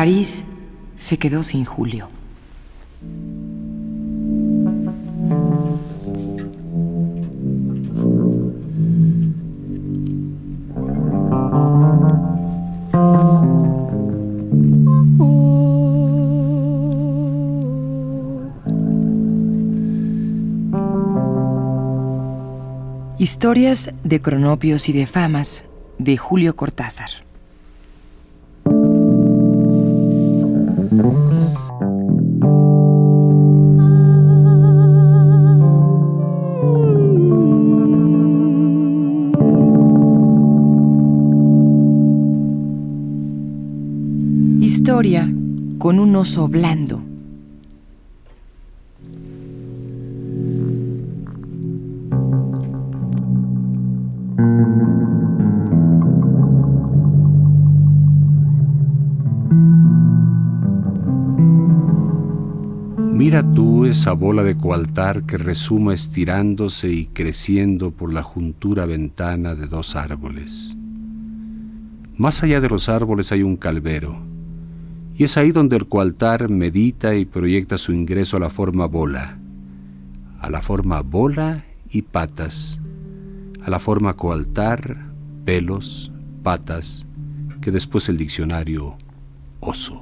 París se quedó sin Julio. Historias de cronopios y de famas de Julio Cortázar. Un oso blando. Mira tú esa bola de coaltar que resuma estirándose y creciendo por la juntura ventana de dos árboles. Más allá de los árboles hay un calvero, y es ahí donde el coaltar medita y proyecta su ingreso a la forma bola, a la forma bola y patas, a la forma coaltar, pelos, patas, que después el diccionario oso.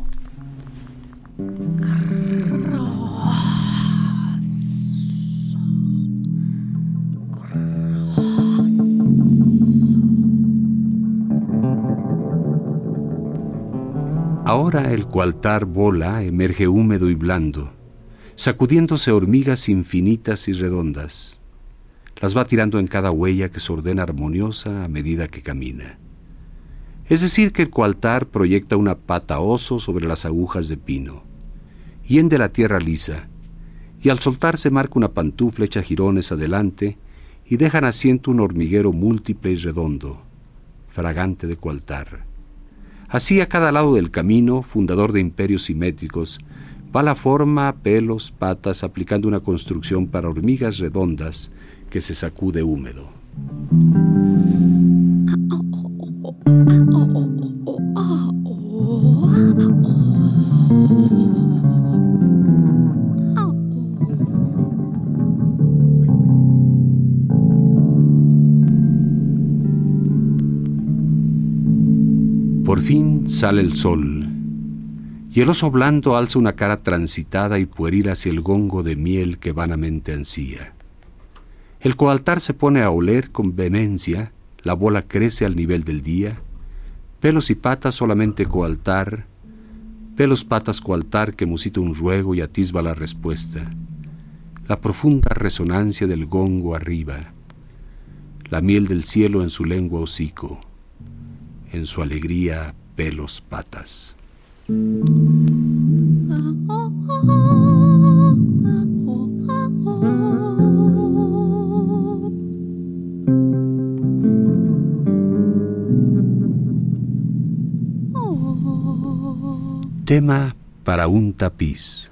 Ahora el coaltar bola emerge húmedo y blando, sacudiéndose hormigas infinitas y redondas. Las va tirando en cada huella que se ordena armoniosa a medida que camina. Es decir, que el coaltar proyecta una pata oso sobre las agujas de pino, hiende la tierra lisa, y al soltarse marca una pantufla hecha jirones adelante y dejan asiento un hormiguero múltiple y redondo, fragante de coaltar. Así a cada lado del camino, fundador de imperios simétricos, va la forma, pelos, patas, aplicando una construcción para hormigas redondas que se sacude húmedo. Fin sale el sol, y el oso blando alza una cara transitada y pueril hacia el gongo de miel que vanamente ansía. El coaltar se pone a oler con vehemencia, la bola crece al nivel del día, pelos y patas solamente coaltar, pelos patas coaltar que musita un ruego y atisba la respuesta, la profunda resonancia del gongo arriba, la miel del cielo en su lengua hocico en su alegría pelos patas. Tema para un tapiz.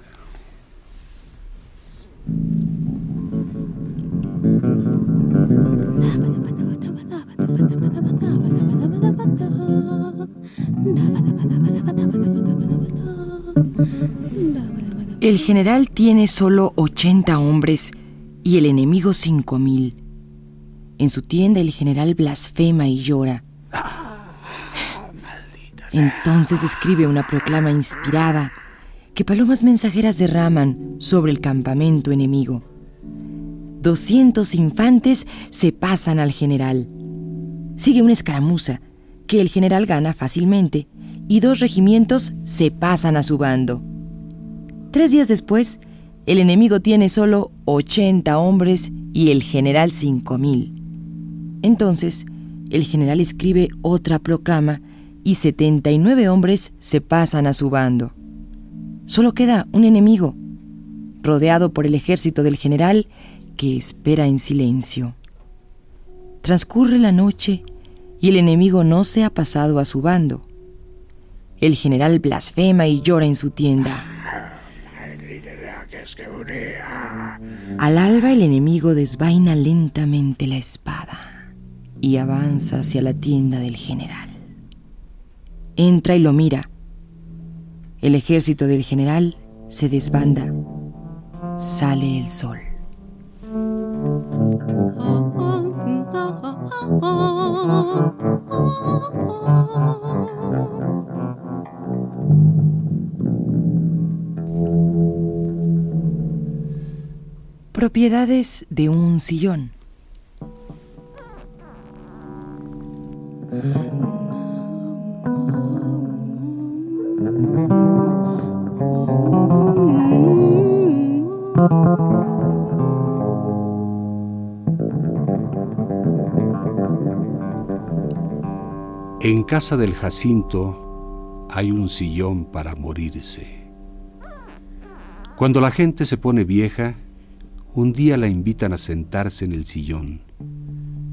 El general tiene solo 80 hombres y el enemigo 5000. En su tienda el general blasfema y llora. Entonces escribe una proclama inspirada que palomas mensajeras derraman sobre el campamento enemigo. 200 infantes se pasan al general. Sigue una escaramuza que el general gana fácilmente y dos regimientos se pasan a su bando. Tres días después, el enemigo tiene solo 80 hombres y el general 5000. Entonces, el general escribe otra proclama y 79 hombres se pasan a su bando. Solo queda un enemigo, rodeado por el ejército del general que espera en silencio. Transcurre la noche y el enemigo no se ha pasado a su bando. El general blasfema y llora en su tienda. Al alba el enemigo desvaina lentamente la espada y avanza hacia la tienda del general. Entra y lo mira. El ejército del general se desbanda. Sale el sol. Propiedades de un sillón. En casa del Jacinto hay un sillón para morirse. Cuando la gente se pone vieja, un día la invitan a sentarse en el sillón,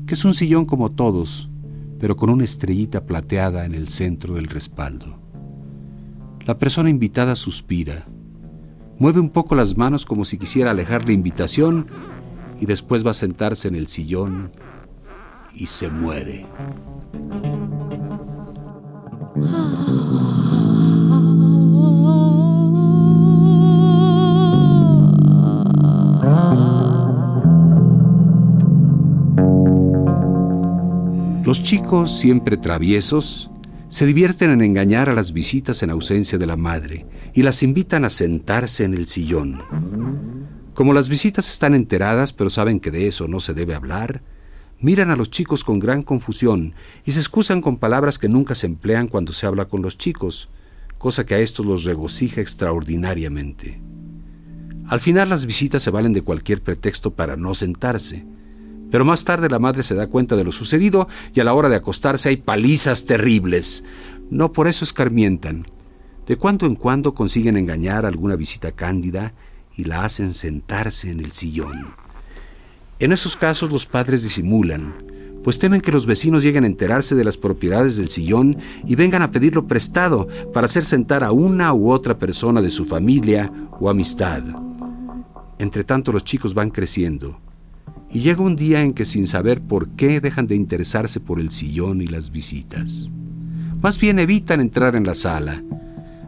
que es un sillón como todos, pero con una estrellita plateada en el centro del respaldo. La persona invitada suspira, mueve un poco las manos como si quisiera alejar la invitación y después va a sentarse en el sillón y se muere. Los chicos, siempre traviesos, se divierten en engañar a las visitas en ausencia de la madre y las invitan a sentarse en el sillón. Como las visitas están enteradas pero saben que de eso no se debe hablar, miran a los chicos con gran confusión y se excusan con palabras que nunca se emplean cuando se habla con los chicos, cosa que a estos los regocija extraordinariamente. Al final las visitas se valen de cualquier pretexto para no sentarse, pero más tarde la madre se da cuenta de lo sucedido y a la hora de acostarse hay palizas terribles. No por eso escarmientan. De cuando en cuando consiguen engañar a alguna visita cándida y la hacen sentarse en el sillón. En esos casos los padres disimulan, pues temen que los vecinos lleguen a enterarse de las propiedades del sillón y vengan a pedirlo prestado para hacer sentar a una u otra persona de su familia o amistad. Entre tanto los chicos van creciendo y llega un día en que sin saber por qué dejan de interesarse por el sillón y las visitas. Más bien evitan entrar en la sala,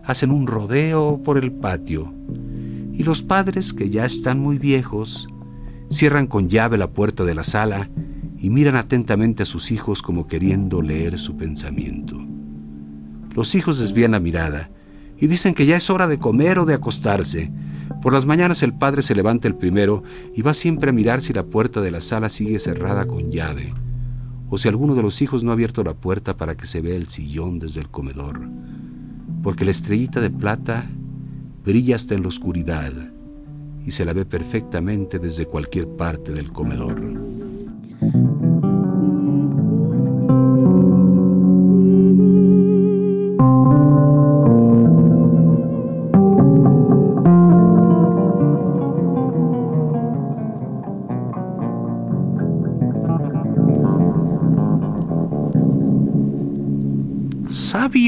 hacen un rodeo por el patio, y los padres, que ya están muy viejos, cierran con llave la puerta de la sala y miran atentamente a sus hijos como queriendo leer su pensamiento. Los hijos desvían la mirada y dicen que ya es hora de comer o de acostarse, por las mañanas el padre se levanta el primero y va siempre a mirar si la puerta de la sala sigue cerrada con llave, o si alguno de los hijos no ha abierto la puerta para que se vea el sillón desde el comedor, porque la estrellita de plata brilla hasta en la oscuridad y se la ve perfectamente desde cualquier parte del comedor.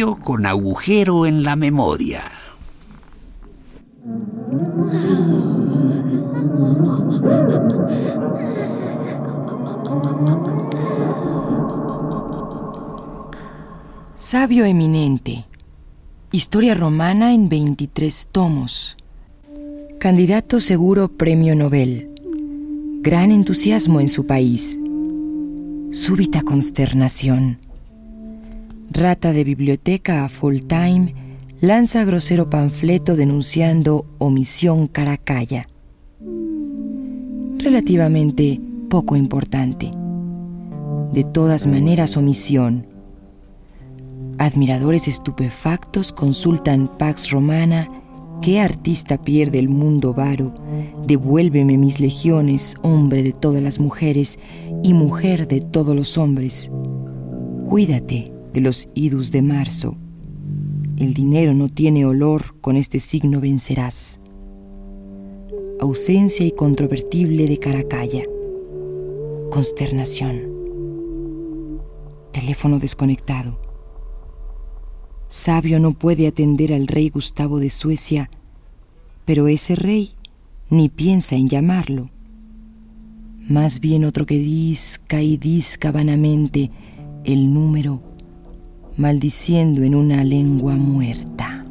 Con agujero en la memoria. Sabio eminente. Historia romana en 23 tomos. Candidato seguro Premio Nobel. Gran entusiasmo en su país. Súbita consternación rata de biblioteca a full time, lanza grosero panfleto denunciando omisión caracalla. Relativamente poco importante. De todas maneras, omisión. Admiradores estupefactos consultan Pax Romana ¿Qué artista pierde el mundo varo? Devuélveme mis legiones, hombre de todas las mujeres y mujer de todos los hombres. Cuídate de los idus de marzo. El dinero no tiene olor, con este signo vencerás. Ausencia incontrovertible de Caracalla. Consternación. Teléfono desconectado. Sabio no puede atender al rey Gustavo de Suecia, pero ese rey ni piensa en llamarlo. Más bien otro que disca y disca vanamente el número, maldiciendo en una lengua muerta.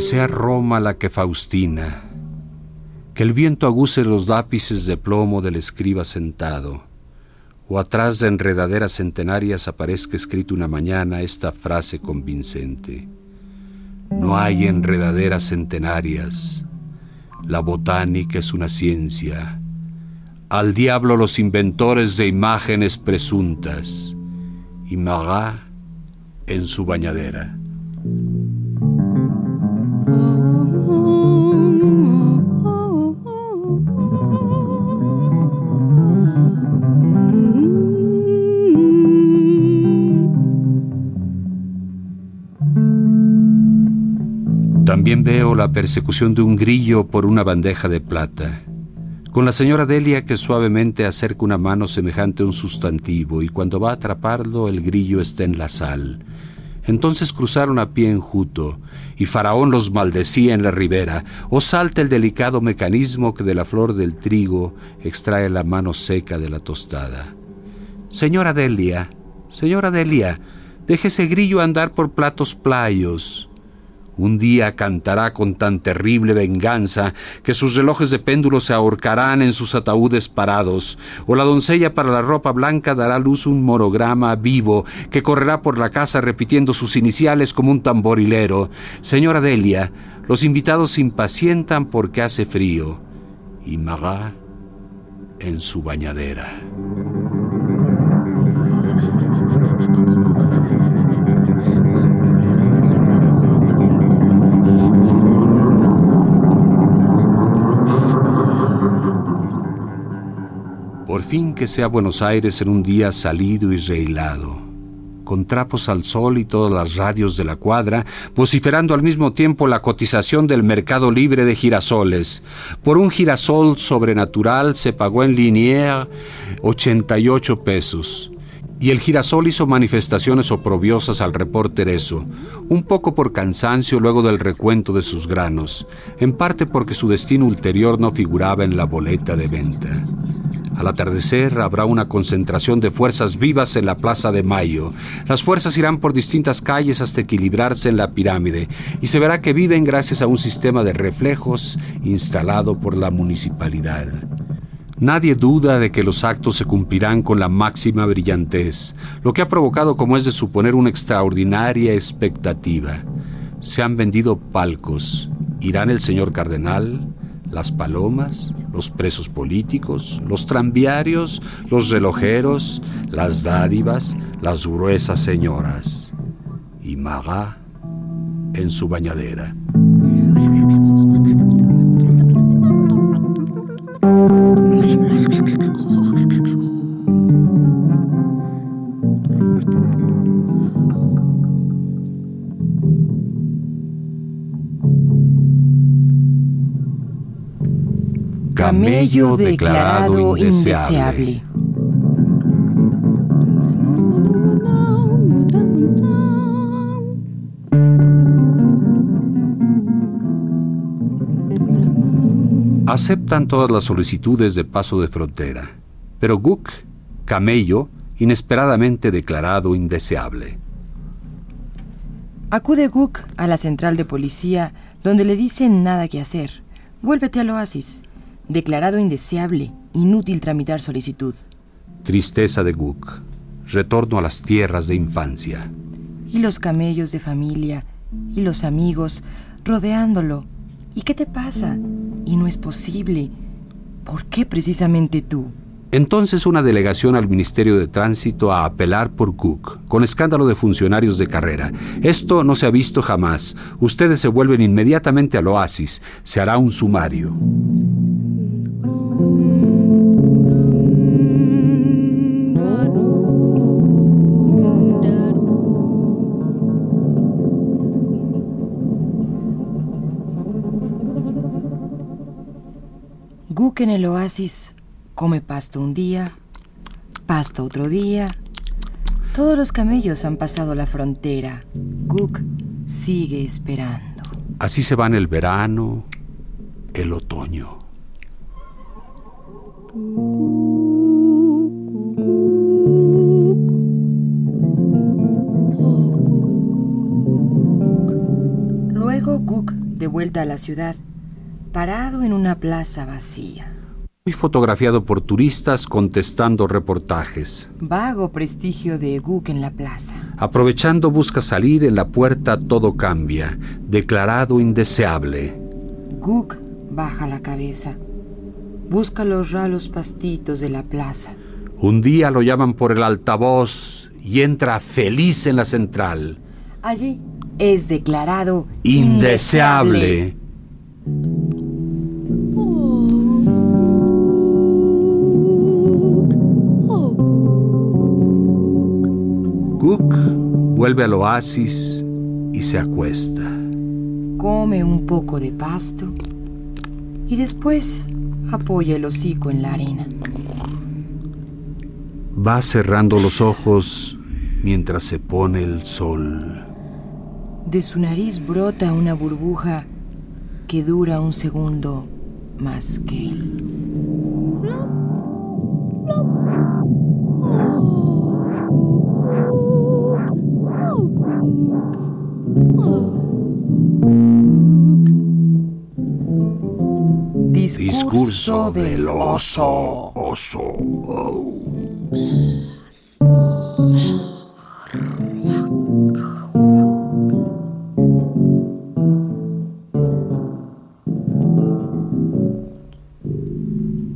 Sea Roma la que Faustina, que el viento aguse los lápices de plomo del escriba sentado o atrás de enredaderas centenarias aparezca escrito una mañana esta frase convincente. No hay enredaderas centenarias. La botánica es una ciencia. Al diablo los inventores de imágenes presuntas. Y Marat en su bañadera. También veo la persecución de un grillo por una bandeja de plata, con la señora Delia que suavemente acerca una mano semejante a un sustantivo y cuando va a atraparlo el grillo está en la sal. Entonces cruzaron a pie enjuto, y Faraón los maldecía en la ribera, o salta el delicado mecanismo que de la flor del trigo extrae la mano seca de la tostada. Señora Delia, señora Delia, deje ese grillo andar por platos playos. Un día cantará con tan terrible venganza que sus relojes de péndulo se ahorcarán en sus ataúdes parados, o la doncella para la ropa blanca dará luz un morograma vivo que correrá por la casa repitiendo sus iniciales como un tamborilero. Señora Delia, los invitados se impacientan porque hace frío, y Marat en su bañadera. Fin que sea Buenos Aires en un día salido y reilado, con trapos al sol y todas las radios de la cuadra, vociferando al mismo tiempo la cotización del mercado libre de girasoles. Por un girasol sobrenatural se pagó en Linière 88 pesos. Y el girasol hizo manifestaciones oprobiosas al reporter eso, un poco por cansancio luego del recuento de sus granos, en parte porque su destino ulterior no figuraba en la boleta de venta. Al atardecer habrá una concentración de fuerzas vivas en la Plaza de Mayo. Las fuerzas irán por distintas calles hasta equilibrarse en la pirámide y se verá que viven gracias a un sistema de reflejos instalado por la municipalidad. Nadie duda de que los actos se cumplirán con la máxima brillantez, lo que ha provocado, como es de suponer, una extraordinaria expectativa. Se han vendido palcos. Irán el señor cardenal, las palomas, los presos políticos, los tranviarios, los relojeros, las dádivas, las gruesas señoras. Y Marat en su bañadera. Remedio declarado indeseable. Aceptan todas las solicitudes de paso de frontera, pero Guk, camello, inesperadamente declarado indeseable. Acude Gook a la central de policía, donde le dicen nada que hacer. Vuélvete al oasis. Declarado indeseable, inútil tramitar solicitud. Tristeza de Guk. Retorno a las tierras de infancia. Y los camellos de familia, y los amigos, rodeándolo. ¿Y qué te pasa? Y no es posible. ¿Por qué precisamente tú? Entonces una delegación al Ministerio de Tránsito a apelar por Cook, con escándalo de funcionarios de carrera. Esto no se ha visto jamás. Ustedes se vuelven inmediatamente al oasis. Se hará un sumario. Guk en el oasis come pasto un día, pasto otro día. Todos los camellos han pasado la frontera. Guk sigue esperando. Así se van el verano, el otoño. Luego Guk de vuelta a la ciudad parado en una plaza vacía. Muy fotografiado por turistas contestando reportajes. Vago prestigio de Guk en la plaza. Aprovechando busca salir, en la puerta todo cambia, declarado indeseable. Guk baja la cabeza. Busca los ralos pastitos de la plaza. Un día lo llaman por el altavoz y entra feliz en la central. Allí es declarado indeseable. Cook vuelve al oasis y se acuesta. Come un poco de pasto y después apoya el hocico en la arena. Va cerrando los ojos mientras se pone el sol. De su nariz brota una burbuja que dura un segundo más que él. Discurso del oso. Oso.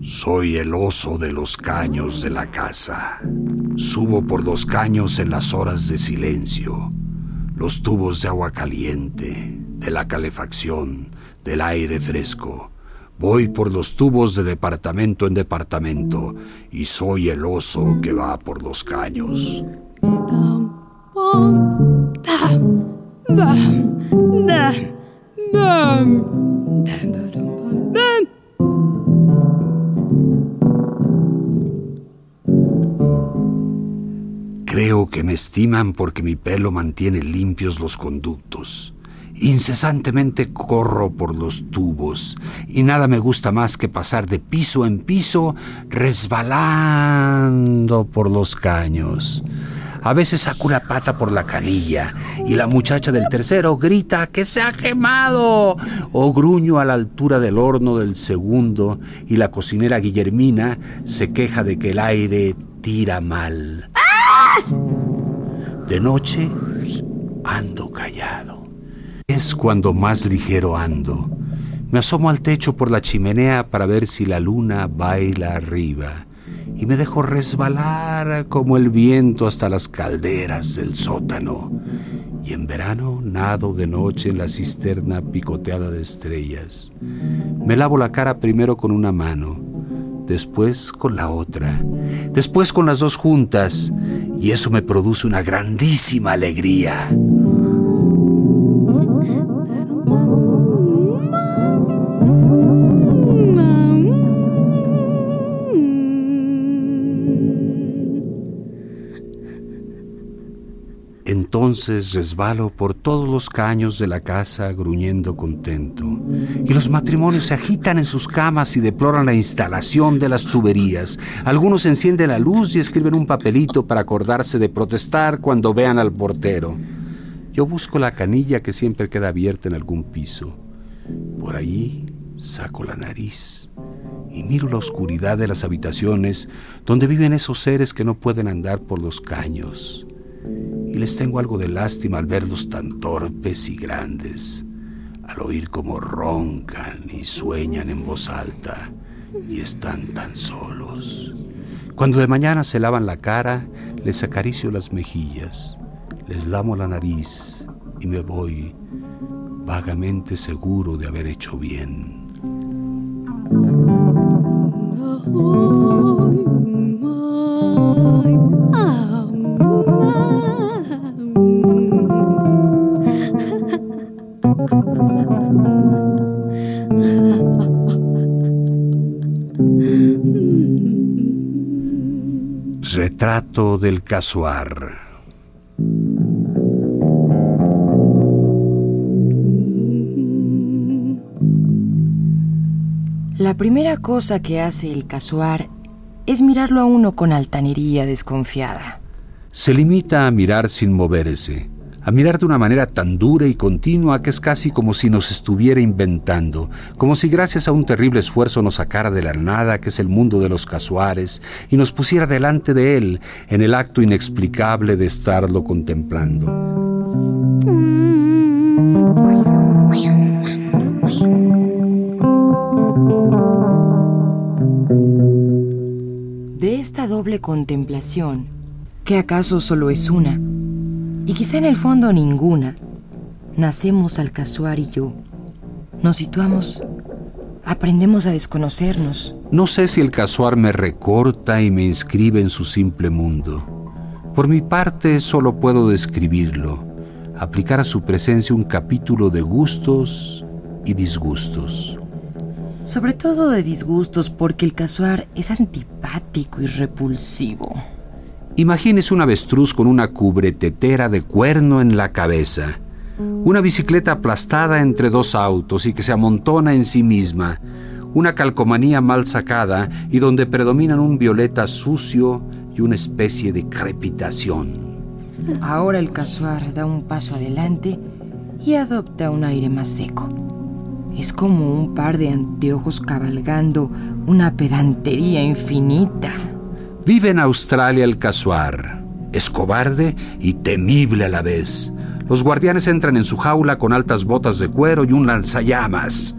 Soy el oso de los caños de la casa. Subo por los caños en las horas de silencio, los tubos de agua caliente, de la calefacción, del aire fresco. Voy por los tubos de departamento en departamento y soy el oso que va por los caños. Creo que me estiman porque mi pelo mantiene limpios los conductos. Incesantemente corro por los tubos y nada me gusta más que pasar de piso en piso resbalando por los caños. A veces saco una pata por la canilla y la muchacha del tercero grita que se ha quemado. O gruño a la altura del horno del segundo y la cocinera Guillermina se queja de que el aire tira mal. De noche ando callado. Es cuando más ligero ando. Me asomo al techo por la chimenea para ver si la luna baila arriba y me dejo resbalar como el viento hasta las calderas del sótano. Y en verano nado de noche en la cisterna picoteada de estrellas. Me lavo la cara primero con una mano, después con la otra, después con las dos juntas, y eso me produce una grandísima alegría. Entonces resbalo por todos los caños de la casa gruñendo contento, y los matrimonios se agitan en sus camas y deploran la instalación de las tuberías. Algunos encienden la luz y escriben un papelito para acordarse de protestar cuando vean al portero. Yo busco la canilla que siempre queda abierta en algún piso. Por ahí saco la nariz y miro la oscuridad de las habitaciones donde viven esos seres que no pueden andar por los caños y les tengo algo de lástima al verlos tan torpes y grandes, al oír cómo roncan y sueñan en voz alta y están tan solos. Cuando de mañana se lavan la cara, les acaricio las mejillas, les lamo la nariz y me voy vagamente seguro de haber hecho bien. Retrato del casuar. La primera cosa que hace el casuar es mirarlo a uno con altanería desconfiada. Se limita a mirar sin moverse a mirar de una manera tan dura y continua que es casi como si nos estuviera inventando, como si gracias a un terrible esfuerzo nos sacara de la nada que es el mundo de los casuares y nos pusiera delante de él en el acto inexplicable de estarlo contemplando. De esta doble contemplación, que acaso solo es una, y quizá en el fondo ninguna, nacemos al casuar y yo. Nos situamos, aprendemos a desconocernos. No sé si el casuar me recorta y me inscribe en su simple mundo. Por mi parte, solo puedo describirlo, aplicar a su presencia un capítulo de gustos y disgustos. Sobre todo de disgustos, porque el casuar es antipático y repulsivo. Imagínese un avestruz con una cubretetera de cuerno en la cabeza, una bicicleta aplastada entre dos autos y que se amontona en sí misma, una calcomanía mal sacada y donde predominan un violeta sucio y una especie de crepitación. Ahora el casuar da un paso adelante y adopta un aire más seco. Es como un par de anteojos cabalgando una pedantería infinita. Vive en Australia el casuar. Es cobarde y temible a la vez. Los guardianes entran en su jaula con altas botas de cuero y un lanzallamas.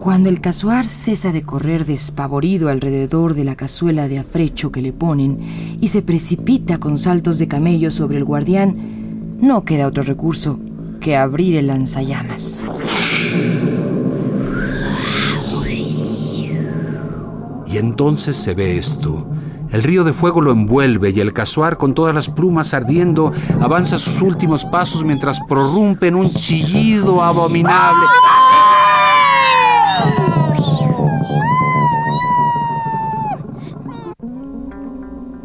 Cuando el casuar cesa de correr despavorido alrededor de la cazuela de afrecho que le ponen y se precipita con saltos de camello sobre el guardián, no queda otro recurso que abrir el lanzallamas. Y entonces se ve esto. El río de fuego lo envuelve y el casuar con todas las plumas ardiendo avanza sus últimos pasos mientras prorrumpe en un chillido abominable.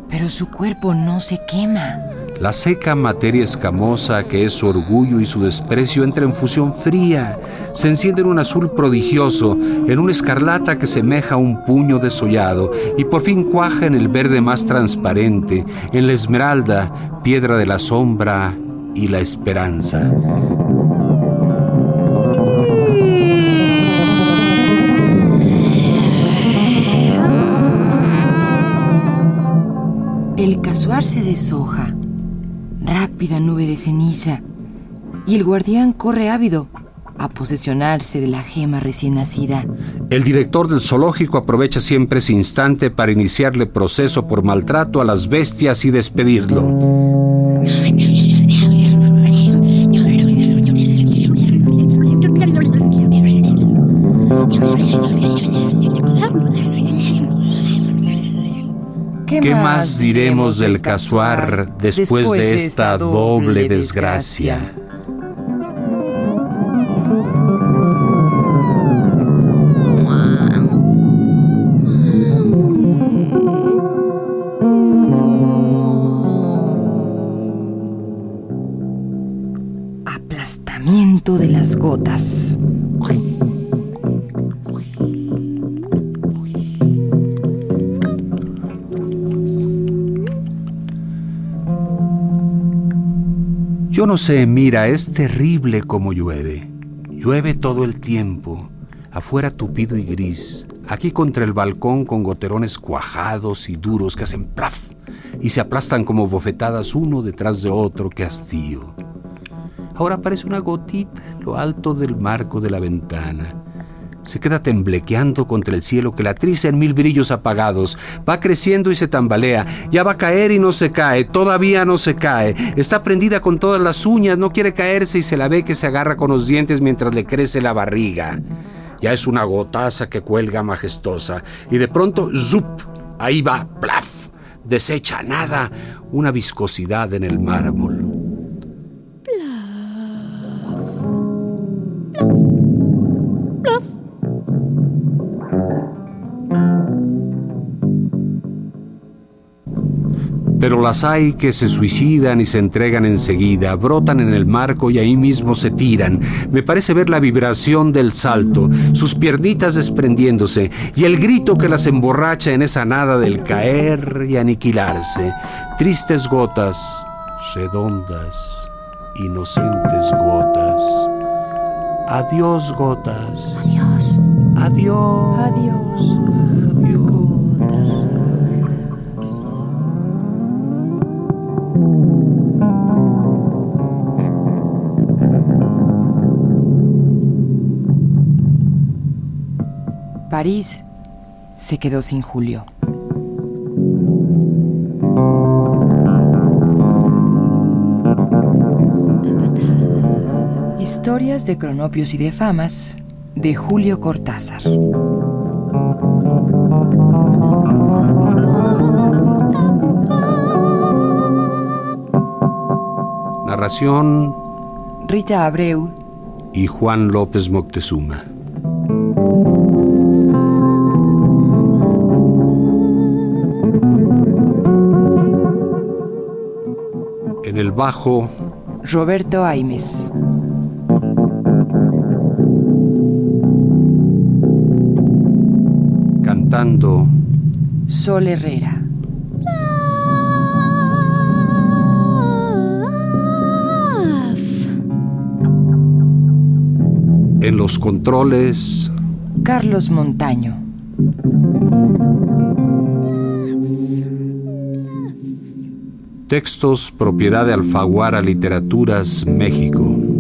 Pero su cuerpo no se quema. La seca materia escamosa que es su orgullo y su desprecio entra en fusión fría, se enciende en un azul prodigioso, en una escarlata que semeja a un puño desollado y por fin cuaja en el verde más transparente, en la esmeralda, piedra de la sombra y la esperanza. El casuar se deshoja rápida nube de ceniza, y el guardián corre ávido a posesionarse de la gema recién nacida. El director del zoológico aprovecha siempre ese instante para iniciarle proceso por maltrato a las bestias y despedirlo. ¿Qué, más diremos del casuar después de esta doble desgracia? aplastamiento de las gotas. Yo no sé, mira, es terrible como llueve. Llueve todo el tiempo, afuera tupido y gris, aquí contra el balcón con goterones cuajados y duros que hacen plaf y se aplastan como bofetadas uno detrás de otro, que hastío. Ahora aparece una gotita en lo alto del marco de la ventana. Se queda temblequeando contra el cielo que la triza en mil brillos apagados. Va creciendo y se tambalea. Ya va a caer y no se cae. Todavía no se cae. Está prendida con todas las uñas. No quiere caerse y se la ve que se agarra con los dientes mientras le crece la barriga. Ya es una gotaza que cuelga majestuosa. Y de pronto, ¡zup! Ahí va, ¡plaf! Desecha nada. Una viscosidad en el mármol. Pero las hay que se suicidan y se entregan enseguida, brotan en el marco y ahí mismo se tiran. Me parece ver la vibración del salto, sus piernitas desprendiéndose y el grito que las emborracha en esa nada del caer y aniquilarse. Tristes gotas, redondas, inocentes gotas. Adiós gotas. Adiós. Adiós. Adiós. Adiós. París se quedó sin Julio. Historias de cronopios y de famas de Julio Cortázar. Narración Rita Abreu y Juan López Moctezuma. El bajo, Roberto Aimes. cantando Sol Herrera. en los controles, Carlos Montaño. Textos propiedad de Alfaguara Literaturas México.